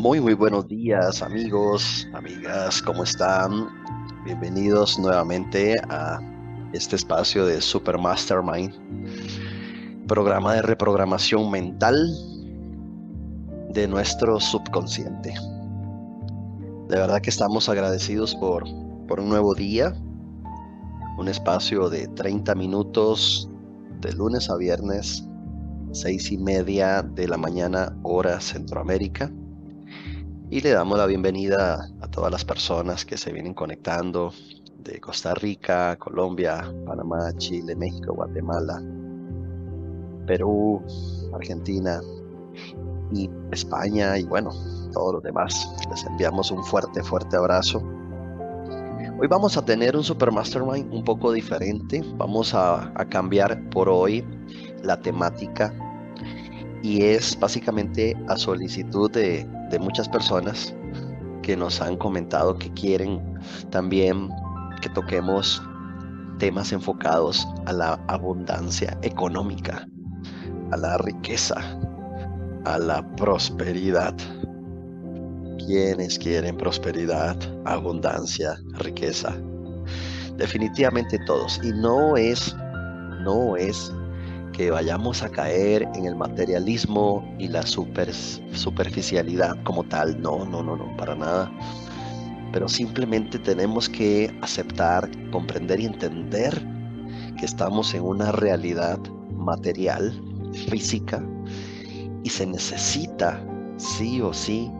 Muy, muy buenos días amigos, amigas, ¿cómo están? Bienvenidos nuevamente a este espacio de Super Mastermind, programa de reprogramación mental de nuestro subconsciente. De verdad que estamos agradecidos por, por un nuevo día, un espacio de 30 minutos de lunes a viernes, seis y media de la mañana hora Centroamérica y le damos la bienvenida a todas las personas que se vienen conectando de Costa Rica, Colombia, Panamá, Chile, México, Guatemala, Perú, Argentina y España y bueno, todos los demás. Les enviamos un fuerte, fuerte abrazo. Hoy vamos a tener un Super Mastermind un poco diferente. Vamos a, a cambiar por hoy la temática y es básicamente a solicitud de, de muchas personas que nos han comentado que quieren también que toquemos temas enfocados a la abundancia económica, a la riqueza, a la prosperidad. ¿Quiénes quieren prosperidad, abundancia, riqueza? Definitivamente todos. Y no es, no es que vayamos a caer en el materialismo y la super, superficialidad como tal. No, no, no, no, para nada. Pero simplemente tenemos que aceptar, comprender y entender que estamos en una realidad material, física, y se necesita, sí o sí,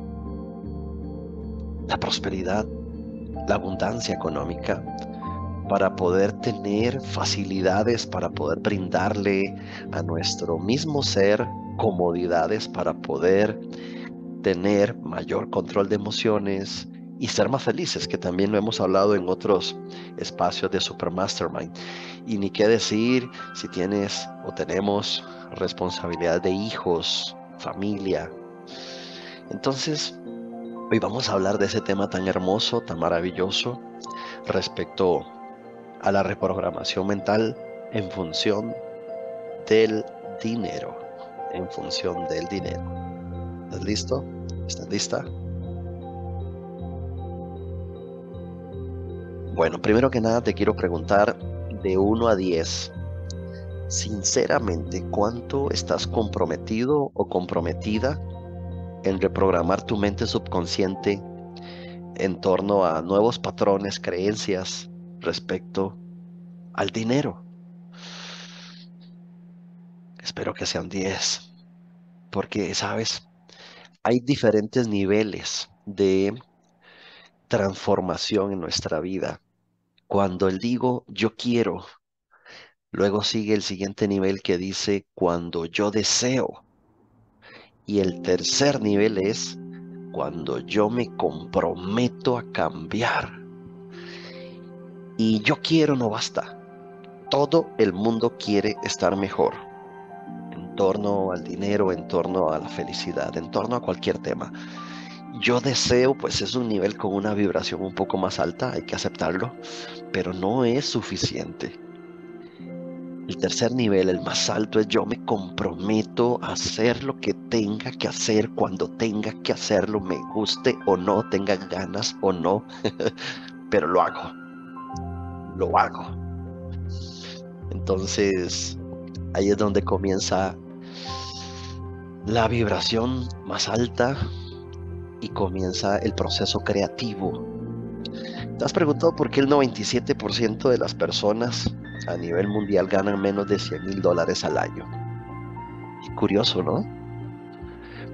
la prosperidad, la abundancia económica para poder tener facilidades, para poder brindarle a nuestro mismo ser comodidades, para poder tener mayor control de emociones y ser más felices, que también lo hemos hablado en otros espacios de Super Mastermind. Y ni qué decir si tienes o tenemos responsabilidad de hijos, familia. Entonces, hoy vamos a hablar de ese tema tan hermoso, tan maravilloso, respecto a la reprogramación mental en función del dinero. En función del dinero. ¿Estás listo? ¿Estás lista? Bueno, primero que nada te quiero preguntar de 1 a 10. Sinceramente, ¿cuánto estás comprometido o comprometida en reprogramar tu mente subconsciente en torno a nuevos patrones, creencias, respecto al dinero. Espero que sean 10, porque, sabes, hay diferentes niveles de transformación en nuestra vida. Cuando el digo yo quiero, luego sigue el siguiente nivel que dice cuando yo deseo. Y el tercer nivel es cuando yo me comprometo a cambiar. Y yo quiero no basta. Todo el mundo quiere estar mejor en torno al dinero, en torno a la felicidad, en torno a cualquier tema. Yo deseo, pues es un nivel con una vibración un poco más alta, hay que aceptarlo, pero no es suficiente. El tercer nivel, el más alto, es yo me comprometo a hacer lo que tenga que hacer cuando tenga que hacerlo, me guste o no, tenga ganas o no, pero lo hago lo hago. Entonces, ahí es donde comienza la vibración más alta y comienza el proceso creativo. ¿Te has preguntado por qué el 97% de las personas a nivel mundial ganan menos de 100 mil dólares al año? curioso, ¿no?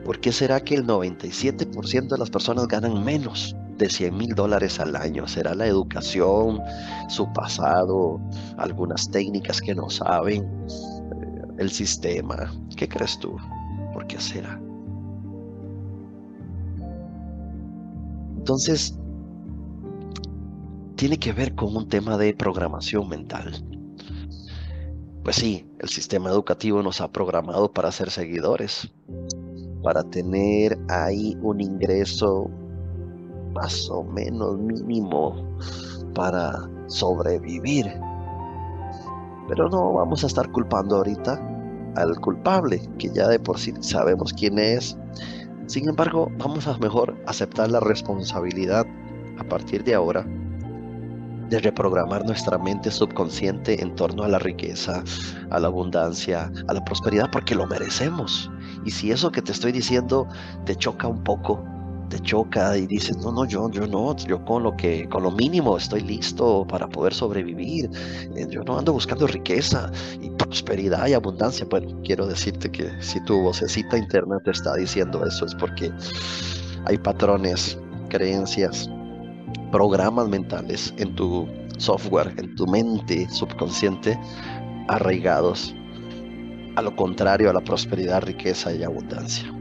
¿Por qué será que el 97% de las personas ganan menos? De 100 mil dólares al año? ¿Será la educación, su pasado, algunas técnicas que no saben, eh, el sistema? ¿Qué crees tú? ¿Por qué será? Entonces, tiene que ver con un tema de programación mental. Pues sí, el sistema educativo nos ha programado para ser seguidores, para tener ahí un ingreso más o menos mínimo para sobrevivir. Pero no vamos a estar culpando ahorita al culpable, que ya de por sí sabemos quién es, Sin embargo, vamos a mejor aceptar la responsabilidad a partir de ahora de reprogramar nuestra mente subconsciente en torno a la riqueza, a la abundancia, a la prosperidad, porque lo merecemos. Y si eso que te estoy diciendo te choca un poco, te choca y dices, no, no, yo, yo no, yo con lo que, con lo mínimo estoy listo para poder sobrevivir. Eh, yo no ando buscando riqueza y prosperidad y abundancia. Bueno, quiero decirte que si tu vocecita interna te está diciendo eso es porque hay patrones, creencias, programas mentales en tu software, en tu mente subconsciente, arraigados a lo contrario a la prosperidad, riqueza y abundancia.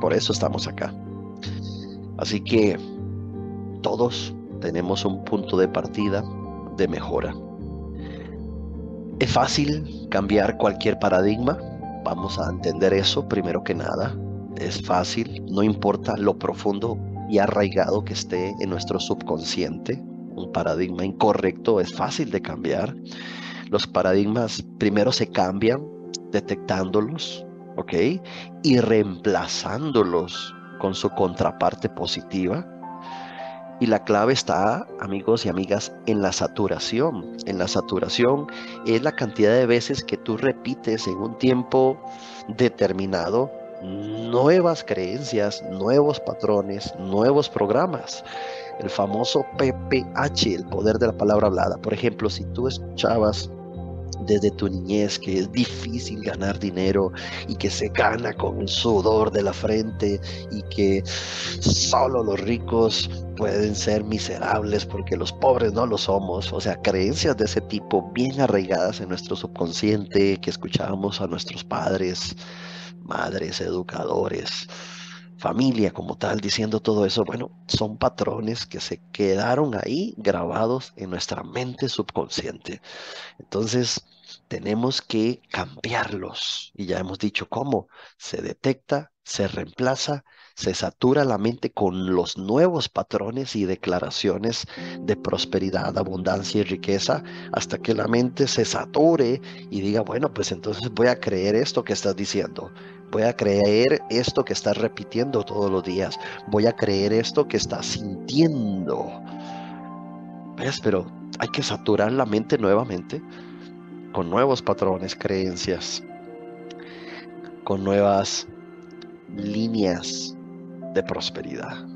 Por eso estamos acá. Así que todos tenemos un punto de partida de mejora. ¿Es fácil cambiar cualquier paradigma? Vamos a entender eso primero que nada. Es fácil, no importa lo profundo y arraigado que esté en nuestro subconsciente. Un paradigma incorrecto es fácil de cambiar. Los paradigmas primero se cambian detectándolos, ¿ok? Y reemplazándolos con su contraparte positiva. Y la clave está, amigos y amigas, en la saturación. En la saturación es la cantidad de veces que tú repites en un tiempo determinado nuevas creencias, nuevos patrones, nuevos programas. El famoso PPH, el poder de la palabra hablada. Por ejemplo, si tú escuchabas desde tu niñez que es difícil ganar dinero y que se gana con el sudor de la frente y que solo los ricos pueden ser miserables porque los pobres no lo somos. O sea, creencias de ese tipo bien arraigadas en nuestro subconsciente que escuchábamos a nuestros padres, madres, educadores, familia como tal, diciendo todo eso, bueno, son patrones que se quedaron ahí grabados en nuestra mente subconsciente. Entonces, tenemos que cambiarlos. Y ya hemos dicho cómo. Se detecta, se reemplaza, se satura la mente con los nuevos patrones y declaraciones de prosperidad, abundancia y riqueza, hasta que la mente se sature y diga, bueno, pues entonces voy a creer esto que estás diciendo. Voy a creer esto que estás repitiendo todos los días. Voy a creer esto que estás sintiendo. ¿Ves? Pero hay que saturar la mente nuevamente con nuevos patrones, creencias, con nuevas líneas de prosperidad.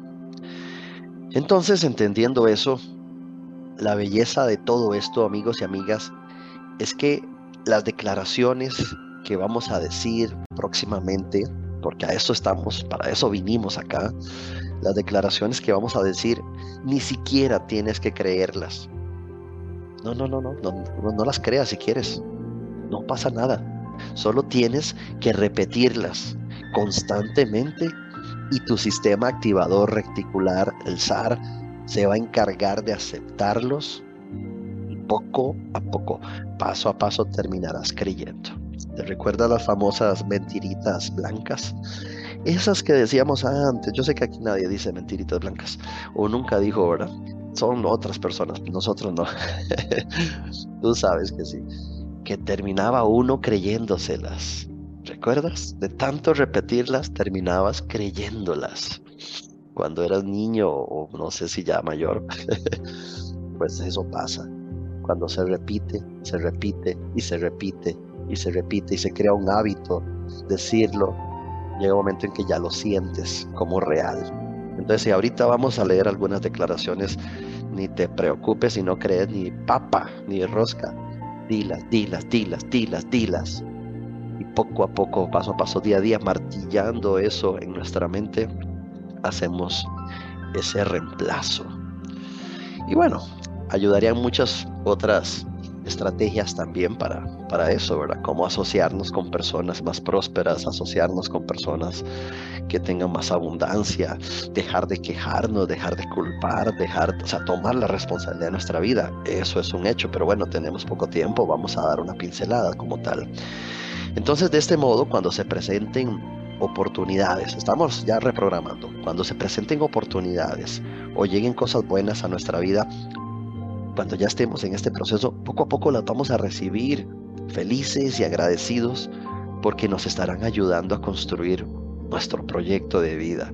Entonces, entendiendo eso, la belleza de todo esto, amigos y amigas, es que las declaraciones que vamos a decir próximamente, porque a eso estamos, para eso vinimos acá, las declaraciones que vamos a decir, ni siquiera tienes que creerlas. No, no, no, no, no, no, las creas si quieres. No pasa nada. Solo tienes que repetirlas constantemente y tu sistema activador reticular, el SAR, se va a encargar de aceptarlos y poco a poco, paso a paso terminarás creyendo. ¿Te recuerdas las famosas mentiritas blancas? Esas que decíamos antes. Yo sé que aquí nadie dice mentiritas blancas. O nunca dijo, ¿verdad? Son otras personas, nosotros no. Tú sabes que sí. Que terminaba uno creyéndoselas. ¿Recuerdas? De tanto repetirlas, terminabas creyéndolas. Cuando eras niño o no sé si ya mayor, pues eso pasa. Cuando se repite, se repite y se repite y se repite y se crea un hábito decirlo, llega un momento en que ya lo sientes como real. Entonces, si ahorita vamos a leer algunas declaraciones, ni te preocupes si no crees ni papa ni rosca. Dilas, dilas, dilas, dilas, dilas. Y poco a poco, paso a paso, día a día, martillando eso en nuestra mente, hacemos ese reemplazo. Y bueno, ayudarían muchas otras estrategias también para, para eso, ¿verdad? Cómo asociarnos con personas más prósperas, asociarnos con personas que tengan más abundancia, dejar de quejarnos, dejar de culpar, dejar, o sea, tomar la responsabilidad de nuestra vida. Eso es un hecho, pero bueno, tenemos poco tiempo, vamos a dar una pincelada como tal. Entonces, de este modo, cuando se presenten oportunidades, estamos ya reprogramando, cuando se presenten oportunidades o lleguen cosas buenas a nuestra vida, cuando ya estemos en este proceso, poco a poco las vamos a recibir felices y agradecidos porque nos estarán ayudando a construir nuestro proyecto de vida.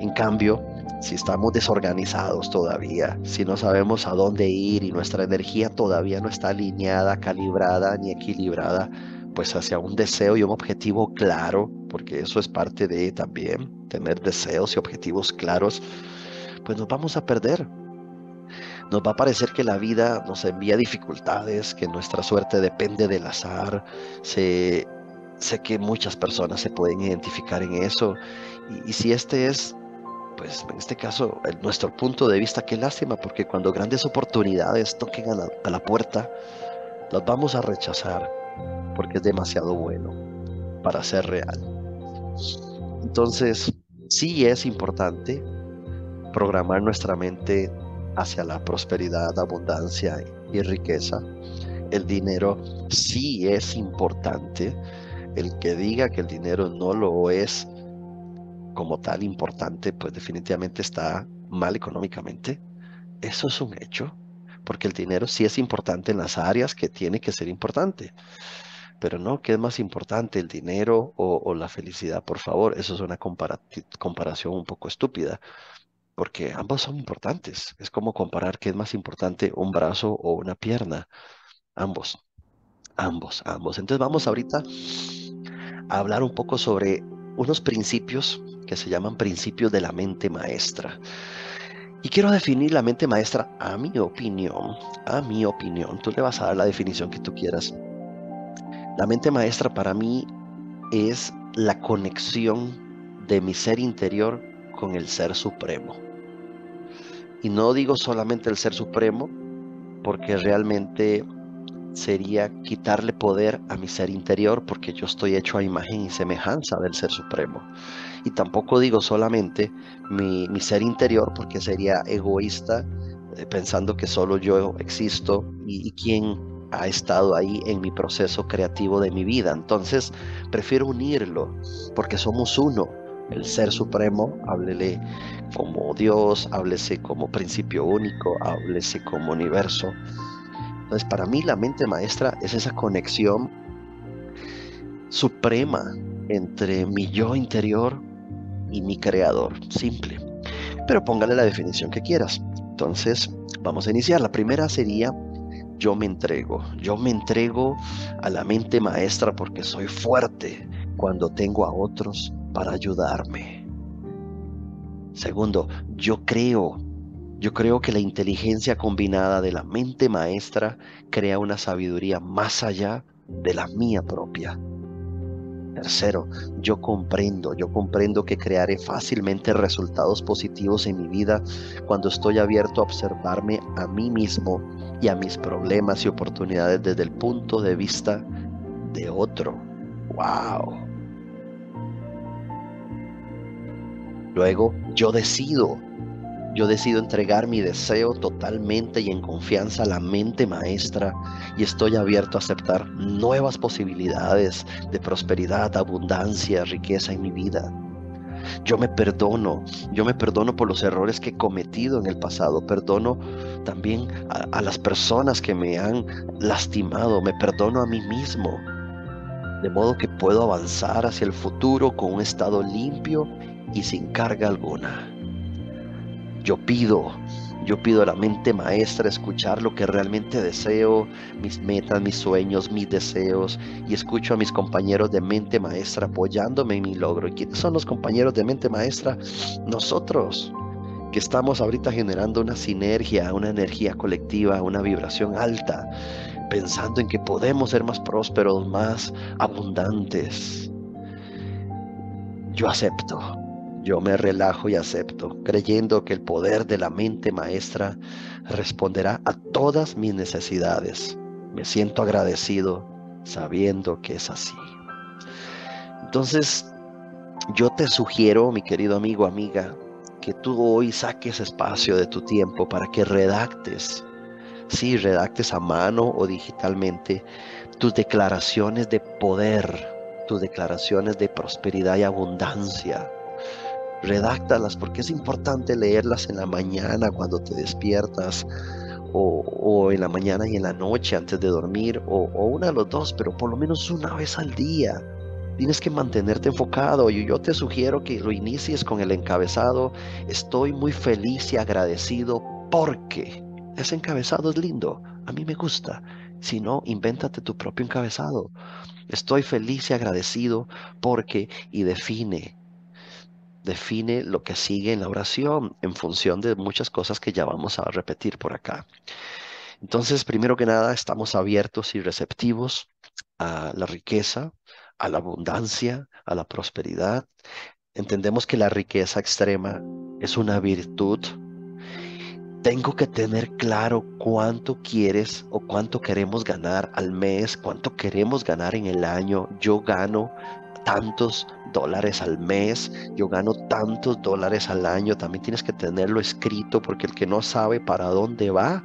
En cambio, si estamos desorganizados todavía, si no sabemos a dónde ir y nuestra energía todavía no está alineada, calibrada ni equilibrada, pues hacia un deseo y un objetivo claro, porque eso es parte de también tener deseos y objetivos claros, pues nos vamos a perder. Nos va a parecer que la vida nos envía dificultades, que nuestra suerte depende del azar. Sé, sé que muchas personas se pueden identificar en eso. Y, si este es pues en este caso, nuestro punto de vista, qué lástima, porque cuando grandes oportunidades toquen a la, a la puerta, las vamos a rechazar porque es demasiado bueno para ser real. Entonces, sí es importante programar nuestra mente hacia la prosperidad, abundancia y riqueza. El dinero sí es importante. El que diga que el dinero no lo es como tal importante, pues definitivamente está mal económicamente. Eso es un hecho, porque el dinero sí es importante en las áreas que tiene que ser importante. Pero no, ¿qué es más importante, el dinero o, la felicidad? Por favor, eso es una comparación un poco estúpida, porque ambos son importantes. Es como comparar qué es más importante, un brazo o una pierna. Ambos, ambos, ambos. Entonces vamos ahorita a hablar un poco sobre unos principios que se llaman principios de la mente maestra. Y quiero definir la mente maestra a mi opinión, a mi opinión. Tú le vas a dar la definición que tú quieras. La mente maestra para mí es la conexión de mi ser interior con el ser supremo. Y no digo solamente el ser supremo, porque realmente sería quitarle poder a mi ser interior porque yo estoy hecho a imagen y semejanza del ser supremo. Y tampoco digo solamente mi, ser interior porque sería egoísta eh, pensando que solo yo existo y, y quién ha estado ahí en mi proceso creativo de mi vida. Entonces prefiero unirlo porque somos uno. El ser supremo, háblele como Dios, háblese como principio único, háblese como universo entonces, para mí la mente maestra es esa conexión suprema entre mi yo interior y mi creador, simple. Pero póngale la definición que quieras. Entonces, vamos a iniciar. La primera sería yo me entrego. Yo me entrego a la mente maestra porque soy fuerte cuando tengo a otros para ayudarme. Segundo, yo creo yo creo que la inteligencia combinada de la mente maestra crea una sabiduría más allá de la mía propia. Tercero, yo comprendo, yo comprendo que crearé fácilmente resultados positivos en mi vida cuando estoy abierto a observarme a mí mismo y a mis problemas y oportunidades desde el punto de vista de otro. ¡Wow! Luego, yo decido yo decido entregar mi deseo totalmente y en confianza a la mente maestra y estoy abierto a aceptar nuevas posibilidades de prosperidad, abundancia, riqueza en mi vida. Yo me perdono, yo me perdono por los errores que he cometido en el pasado, perdono también a, a las personas que me han lastimado, me perdono a mí mismo, de modo que puedo avanzar hacia el futuro con un estado limpio y sin carga alguna. Yo pido, yo pido a la mente maestra escuchar lo que realmente deseo, mis metas, mis sueños, mis deseos, y escucho a mis compañeros de mente maestra apoyándome en mi logro. ¿Y quiénes son los compañeros de mente maestra? Nosotros, que estamos ahorita generando una sinergia, una energía colectiva, una vibración alta, pensando en que podemos ser más prósperos, más abundantes. Yo acepto, yo me relajo y acepto, creyendo que el poder de la mente maestra responderá a todas mis necesidades. Me siento agradecido sabiendo que es así. Entonces, yo te sugiero, mi querido amigo, amiga, que tú hoy saques espacio de tu tiempo para que redactes, sí, redactes a mano o digitalmente tus declaraciones de poder, tus declaraciones de prosperidad y abundancia redáctalas porque es importante leerlas en la mañana cuando te despiertas o, en la mañana y en la noche antes de dormir o, o una de los dos, pero por lo menos una vez al día. Tienes que mantenerte enfocado y yo te sugiero que lo inicies con el encabezado. Estoy muy feliz y agradecido porque ese encabezado es lindo. A mí me gusta. Si no, invéntate tu propio encabezado. Estoy feliz y agradecido porque y define. Define lo que sigue en la oración en función de muchas cosas que ya vamos a repetir por acá. Entonces, primero que nada, estamos abiertos y receptivos a la riqueza, a la abundancia, a la prosperidad. Entendemos que la riqueza extrema es una virtud. Tengo que tener claro cuánto quieres o cuánto queremos ganar al mes, cuánto queremos ganar en el año. Yo gano tantos dólares al mes, yo gano tantos dólares al año. También tienes que tenerlo escrito porque el que no sabe para dónde va,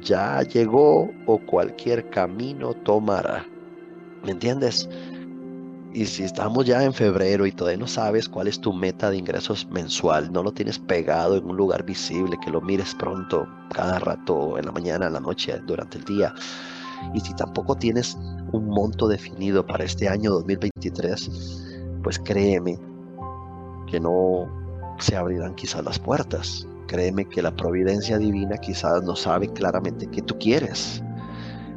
ya llegó o cualquier camino tomará. ¿Me entiendes? Y si estamos ya en febrero y todavía no sabes cuál es tu meta de ingresos mensual, no lo tienes pegado en un lugar visible, que lo mires pronto, cada rato, en la mañana, en la noche, durante el día. Y si tampoco tienes un monto definido para este año 2023, pues créeme que no se abrirán quizás las puertas. Créeme que la providencia divina quizás no sabe claramente qué tú quieres.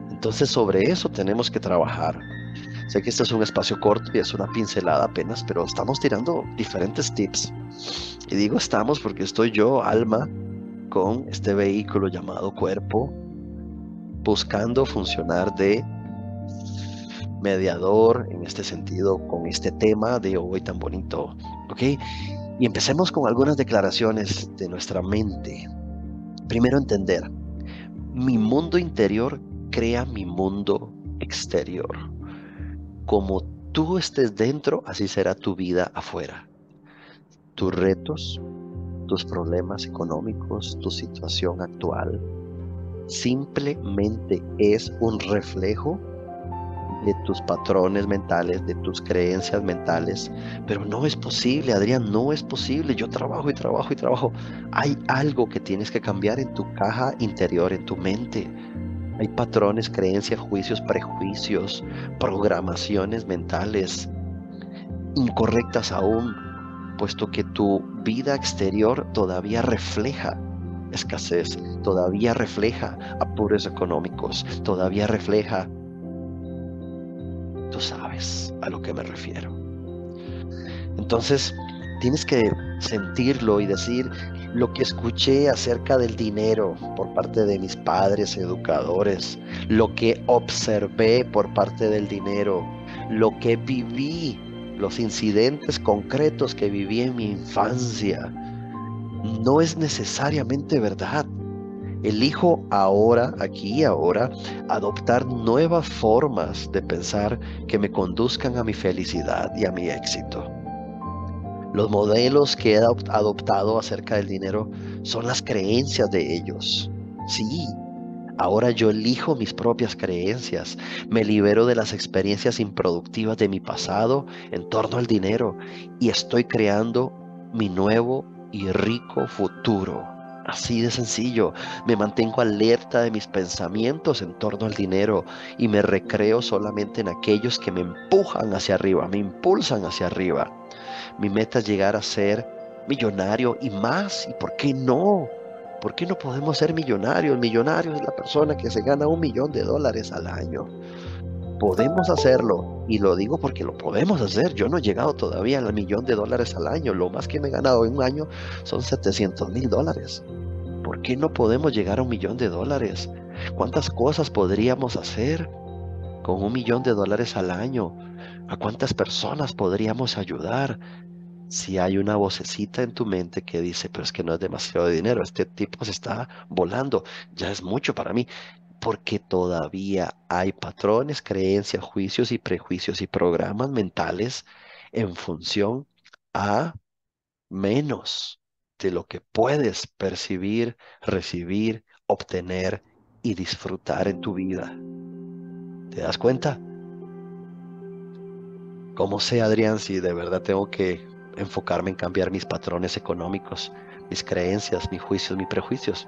Entonces sobre eso tenemos que trabajar. Sé que este es un espacio corto y es una pincelada apenas, pero estamos tirando diferentes tips. Y digo estamos porque estoy yo, alma, con este vehículo llamado cuerpo, buscando funcionar de mediador en este sentido con este tema de hoy tan bonito. ¿Ok? Y empecemos con algunas declaraciones de nuestra mente. Primero entender, mi mundo interior crea mi mundo exterior como tú estés dentro, así será tu vida afuera. Tus retos, tus problemas económicos, tu situación actual, simplemente es un reflejo de tus patrones mentales, de tus creencias mentales. Pero no es posible, Adrián, no es posible. Yo trabajo y trabajo y trabajo. Hay algo que tienes que cambiar en tu caja interior, en tu mente. Hay patrones, creencias, juicios, prejuicios, programaciones mentales incorrectas aún, puesto que tu vida exterior todavía refleja escasez, todavía refleja apuros económicos, todavía refleja... Tú sabes a lo que me refiero. Entonces, tienes que sentirlo y decir, lo que escuché acerca del dinero por parte de mis padres educadores, lo que observé por parte del dinero, lo que viví, los incidentes concretos que viví en mi infancia, no es necesariamente verdad. Elijo ahora, aquí y ahora, adoptar nuevas formas de pensar que me conduzcan a mi felicidad y a mi éxito. Los modelos que he adoptado acerca del dinero son las creencias de ellos. Sí, ahora yo elijo mis propias creencias, me libero de las experiencias improductivas de mi pasado en torno al dinero y estoy creando mi nuevo y rico futuro. Así de sencillo, me mantengo alerta de mis pensamientos en torno al dinero y me recreo solamente en aquellos que me empujan hacia arriba, me impulsan hacia arriba. Mi meta es llegar a ser millonario y más. ¿Y por qué no? ¿Por qué no podemos ser millonarios? Millonario es la persona que se gana un millón de dólares al año. Podemos hacerlo y lo digo porque lo podemos hacer. Yo no he llegado todavía al millón de dólares al año. Lo más que me he ganado en un año son 700 mil dólares. ¿Por qué no podemos llegar a un millón de dólares? ¿Cuántas cosas podríamos hacer con un millón de dólares al año? ¿A cuántas personas podríamos ayudar? Si hay una vocecita en tu mente que dice, pero es que no es demasiado dinero, este tipo se está volando, ya es mucho para mí, porque todavía hay patrones, creencias, juicios y prejuicios y programas mentales en función a menos de lo que puedes percibir, recibir, obtener y disfrutar en tu vida. ¿Te das cuenta? ¿Cómo sé, Adrián, si de verdad tengo que enfocarme en cambiar mis patrones económicos, mis creencias, mis juicios, mis prejuicios?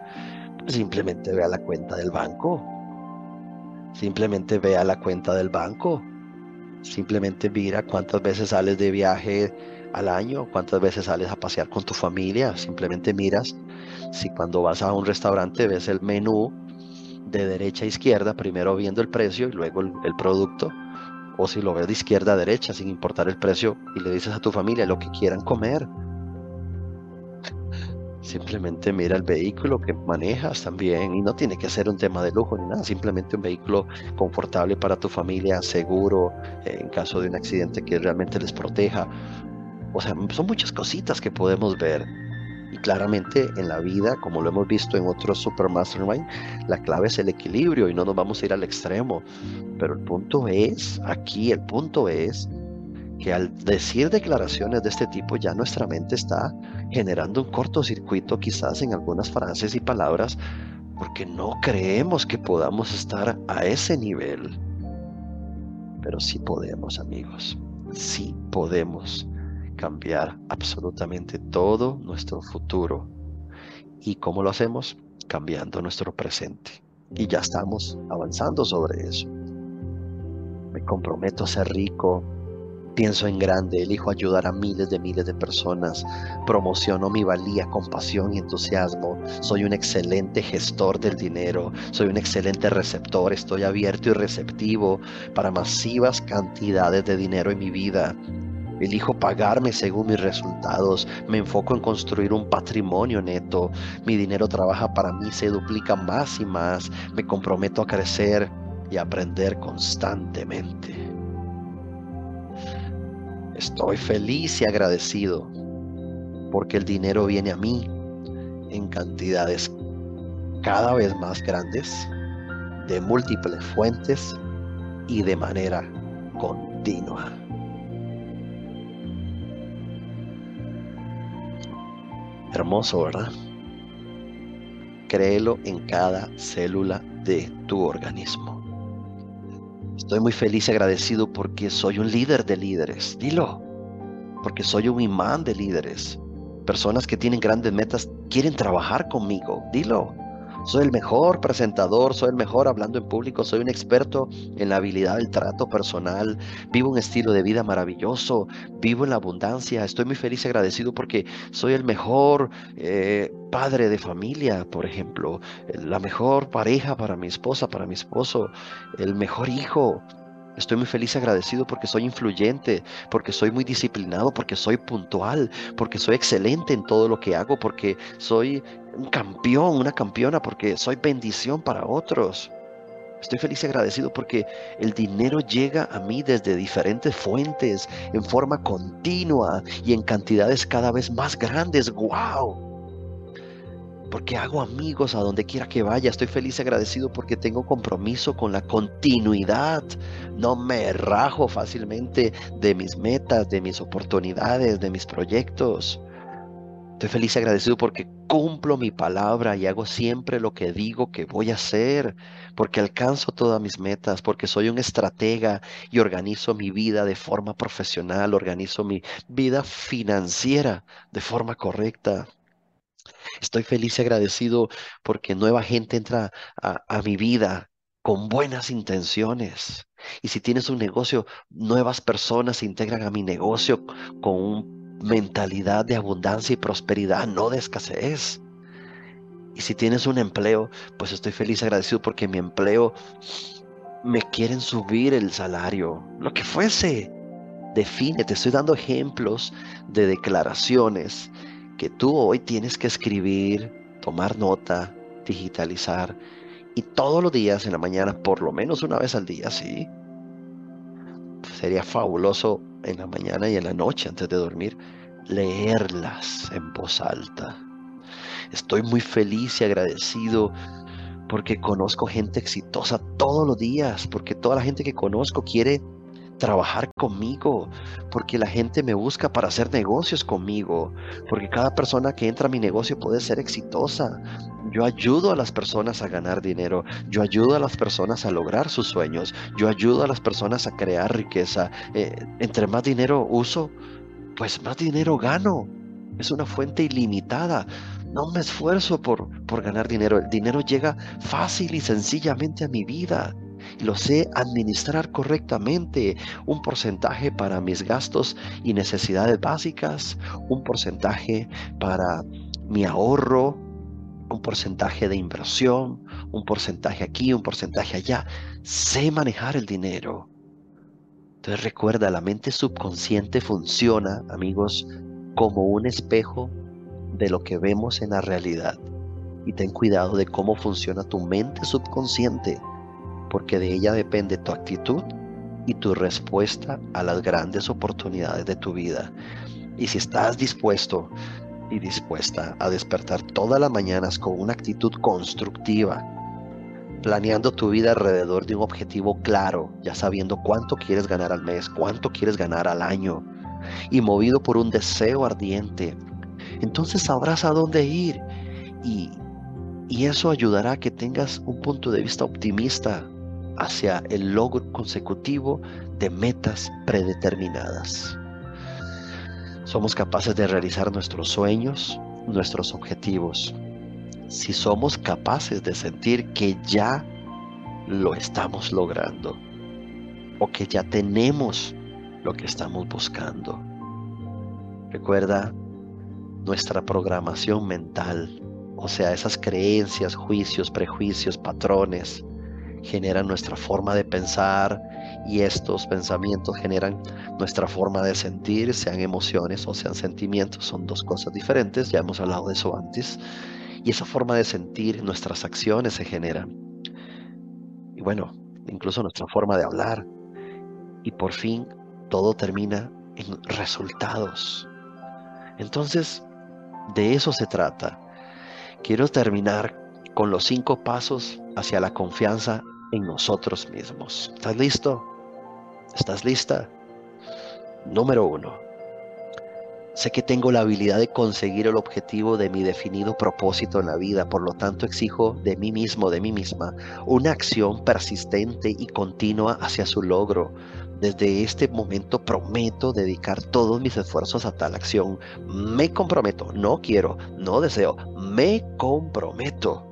Simplemente ve a la cuenta del banco. Simplemente ve a la cuenta del banco. Simplemente mira cuántas veces sales de viaje al año, cuántas veces sales a pasear con tu familia. Simplemente miras si cuando vas a un restaurante ves el menú de derecha a izquierda, primero viendo el precio y luego el, el producto, o si lo ves de izquierda a derecha sin importar el precio y le dices a tu familia lo que quieran comer. Simplemente mira el vehículo que manejas también y no tiene que ser un tema de lujo ni nada, simplemente un vehículo confortable para tu familia, seguro, eh, en caso de un accidente que realmente les proteja. O sea, son muchas cositas que podemos ver. Y claramente en la vida, como lo hemos visto en otros Super Mastermind, la clave es el equilibrio y no nos vamos a ir al extremo. Pero el punto es, aquí el punto es que al decir declaraciones de este tipo ya nuestra mente está generando un cortocircuito quizás en algunas frases y palabras porque no creemos que podamos estar a ese nivel. Pero sí podemos, amigos. Sí podemos cambiar absolutamente todo nuestro futuro. ¿Y cómo lo hacemos? Cambiando nuestro presente. Y ya estamos avanzando sobre eso. Me comprometo a ser rico, Pienso en grande, elijo ayudar a miles de miles de personas, promociono mi valía con pasión y entusiasmo, soy un excelente gestor del dinero, soy un excelente receptor, estoy abierto y receptivo para masivas cantidades de dinero en mi vida. Elijo pagarme según mis resultados, me enfoco en construir un patrimonio neto, mi dinero trabaja para mí, se duplica más y más, me comprometo a crecer y aprender constantemente. Estoy feliz y agradecido porque el dinero viene a mí en cantidades cada vez más grandes, de múltiples fuentes y de manera continua. Hermoso, ¿verdad? Créelo en cada célula de tu organismo. Estoy muy feliz y agradecido porque soy un líder de líderes. Dilo. Porque soy un imán de líderes. Personas que tienen grandes metas quieren trabajar conmigo. Dilo. Soy el mejor presentador, soy el mejor hablando en público, soy un experto en la habilidad del trato personal, vivo un estilo de vida maravilloso, vivo en la abundancia, estoy muy feliz y agradecido porque soy el mejor eh, padre de familia, por ejemplo, la mejor pareja para mi esposa, para mi esposo, el mejor hijo, Estoy muy feliz y agradecido porque soy influyente, porque soy muy disciplinado, porque soy puntual, porque soy excelente en todo lo que hago, porque soy un campeón, una campeona, porque soy bendición para otros. Estoy feliz y agradecido porque el dinero llega a mí desde diferentes fuentes, en forma continua y en cantidades cada vez más grandes. ¡Wow! porque hago amigos a donde quiera que vaya. Estoy feliz y agradecido porque tengo compromiso con la continuidad. No me rajo fácilmente de mis metas, de mis oportunidades, de mis proyectos. Estoy feliz y agradecido porque cumplo mi palabra y hago siempre lo que digo que voy a hacer, porque alcanzo todas mis metas, porque soy un estratega y organizo mi vida de forma profesional, organizo mi vida financiera de forma correcta. Estoy feliz y agradecido porque nueva gente entra a, mi vida con buenas intenciones. Y si tienes un negocio, nuevas personas se integran a mi negocio con una mentalidad de abundancia y prosperidad, no de escasez. Y si tienes un empleo, pues estoy feliz agradecido porque mi empleo me quieren subir el salario, lo que fuese. Define, te estoy dando ejemplos de declaraciones que tú hoy tienes que escribir, tomar nota, digitalizar y todos los días en la mañana, por lo menos una vez al día, sí. Sería fabuloso en la mañana y en la noche antes de dormir leerlas en voz alta. Estoy muy feliz y agradecido porque conozco gente exitosa todos los días, porque toda la gente que conozco quiere trabajar conmigo, porque la gente me busca para hacer negocios conmigo, porque cada persona que entra a mi negocio puede ser exitosa. Yo ayudo a las personas a ganar dinero, yo ayudo a las personas a lograr sus sueños, yo ayudo a las personas a crear riqueza. Eh, entre más dinero uso, pues más dinero gano. Es una fuente ilimitada. No me esfuerzo por, por ganar dinero. El dinero llega fácil y sencillamente a mi vida. Lo sé administrar correctamente. Un porcentaje para mis gastos y necesidades básicas, un porcentaje para mi ahorro, un porcentaje de inversión, un porcentaje aquí, un porcentaje allá. Sé manejar el dinero. Entonces recuerda, la mente subconsciente funciona, amigos, como un espejo de lo que vemos en la realidad. Y ten cuidado de cómo funciona tu mente subconsciente, porque de ella depende tu actitud y tu respuesta a las grandes oportunidades de tu vida. Y si estás dispuesto y dispuesta a despertar todas las mañanas con una actitud constructiva, planeando tu vida alrededor de un objetivo claro, ya sabiendo cuánto quieres ganar al mes, cuánto quieres ganar al año, y movido por un deseo ardiente, entonces sabrás a dónde ir y, y eso ayudará a que tengas un punto de vista optimista hacia el logro consecutivo de metas predeterminadas. Somos capaces de realizar nuestros sueños, nuestros objetivos, si somos capaces de sentir que ya lo estamos logrando o que ya tenemos lo que estamos buscando. Recuerda nuestra programación mental, o sea, esas creencias, juicios, prejuicios, patrones, generan nuestra forma de pensar y estos pensamientos generan nuestra forma de sentir, sean emociones o sean sentimientos, son dos cosas diferentes, ya hemos hablado de eso antes, y esa forma de sentir, nuestras acciones se generan. Y bueno, incluso nuestra forma de hablar. Y por fin todo termina en resultados. Entonces, de eso se trata. Quiero terminar con los cinco pasos hacia la confianza en nosotros mismos. ¿Estás listo? ¿Estás lista? Número uno. Sé que tengo la habilidad de conseguir el objetivo de mi definido propósito en la vida, por lo tanto exijo de mí mismo, de mí misma, una acción persistente y continua hacia su logro. Desde este momento prometo dedicar todos mis esfuerzos a tal acción. Me comprometo, no quiero, no deseo, me comprometo.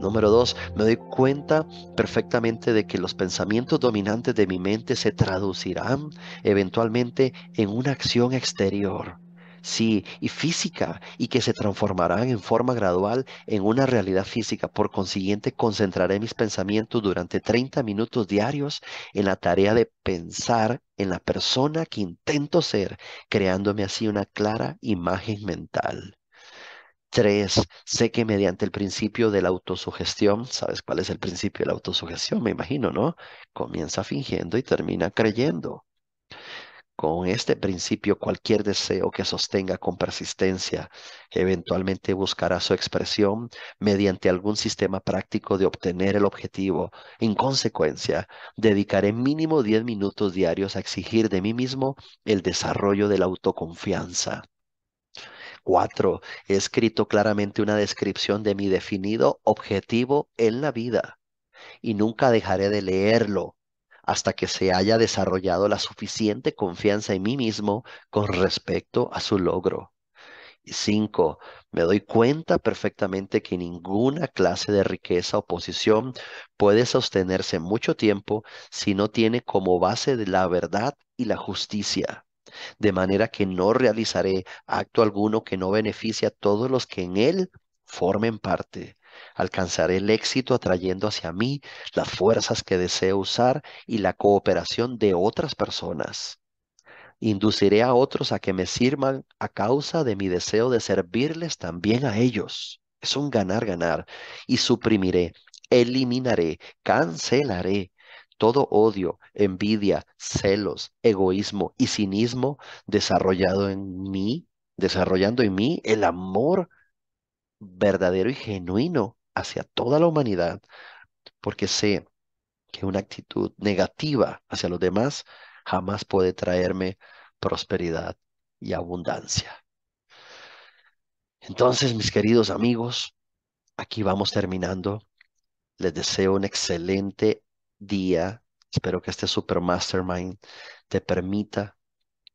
Número dos, me doy cuenta perfectamente de que los pensamientos dominantes de mi mente se traducirán eventualmente en una acción exterior. Sí, y física, y que se transformarán en forma gradual en una realidad física. Por consiguiente, concentraré mis pensamientos durante 30 minutos diarios en la tarea de pensar en la persona que intento ser, creándome así una clara imagen mental. Tres, sé que mediante el principio de la autosugestión, ¿sabes cuál es el principio de la autosugestión? Me imagino, ¿no? Comienza fingiendo y termina creyendo. Con este principio, cualquier deseo que sostenga con persistencia eventualmente buscará su expresión mediante algún sistema práctico de obtener el objetivo. En consecuencia, dedicaré mínimo 10 minutos diarios a exigir de mí mismo el desarrollo de la autoconfianza. Cuatro, he escrito claramente una descripción de mi definido objetivo en la vida y nunca dejaré de leerlo hasta que se haya desarrollado la suficiente confianza en mí mismo con respecto a su logro. Y cinco, me doy cuenta perfectamente que ninguna clase de riqueza o posición puede sostenerse mucho tiempo si no tiene como base de la verdad y la justicia de manera que no realizaré acto alguno que no beneficie a todos los que en él formen parte. Alcanzaré el éxito atrayendo hacia mí las fuerzas que deseo usar y la cooperación de otras personas. Induciré a otros a que me sirvan a causa de mi deseo de servirles también a ellos. Es un ganar-ganar. Y suprimiré, eliminaré, cancelaré todo odio, envidia, celos, egoísmo y cinismo desarrollado en mí, desarrollando en mí el amor verdadero y genuino hacia toda la humanidad, porque sé que una actitud negativa hacia los demás jamás puede traerme prosperidad y abundancia. Entonces, mis queridos amigos, aquí vamos terminando. Les deseo un excelente día. Espero que este Super Mastermind te permita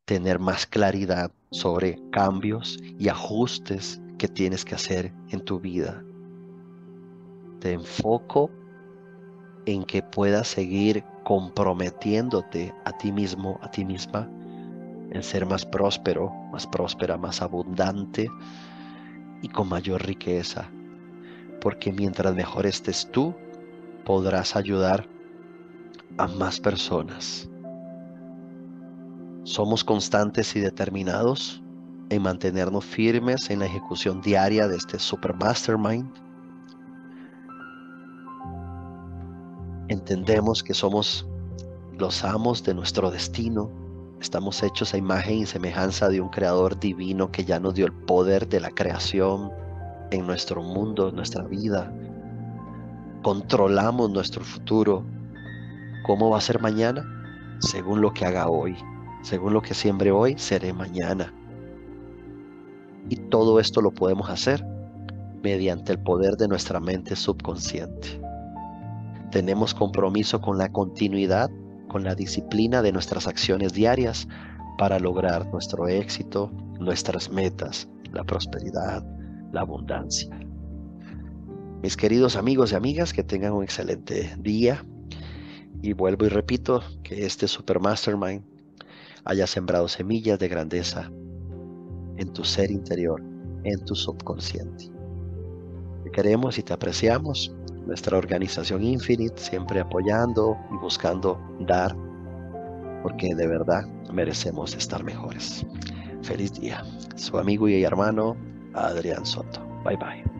tener más claridad sobre cambios y ajustes que tienes que hacer en tu vida. Te enfoco en que puedas seguir comprometiéndote a ti mismo, a ti misma, en ser más próspero, más próspera, más abundante y con mayor riqueza. Porque mientras mejor estés tú, podrás ayudar a más personas. Somos constantes y determinados en mantenernos firmes en la ejecución diaria de este Super Mastermind. Entendemos que somos los amos de nuestro destino. Estamos hechos a imagen y semejanza de un creador divino que ya nos dio el poder de la creación en nuestro mundo, en nuestra vida. Controlamos nuestro futuro. ¿Cómo va a ser mañana? Según lo que haga hoy. Según lo que siembre hoy, seré mañana. Y todo esto lo podemos hacer mediante el poder de nuestra mente subconsciente. Tenemos compromiso con la continuidad, con la disciplina de nuestras acciones diarias para lograr nuestro éxito, nuestras metas, la prosperidad, la abundancia. Mis queridos amigos y amigas, que tengan un excelente día. Y vuelvo y repito que este Super Mastermind haya sembrado semillas de grandeza en tu ser interior, en tu subconsciente. Te queremos y te apreciamos. Nuestra organización Infinite siempre apoyando y buscando dar, porque de verdad merecemos estar mejores. Feliz día. Su amigo y hermano Adrián Soto. Bye bye.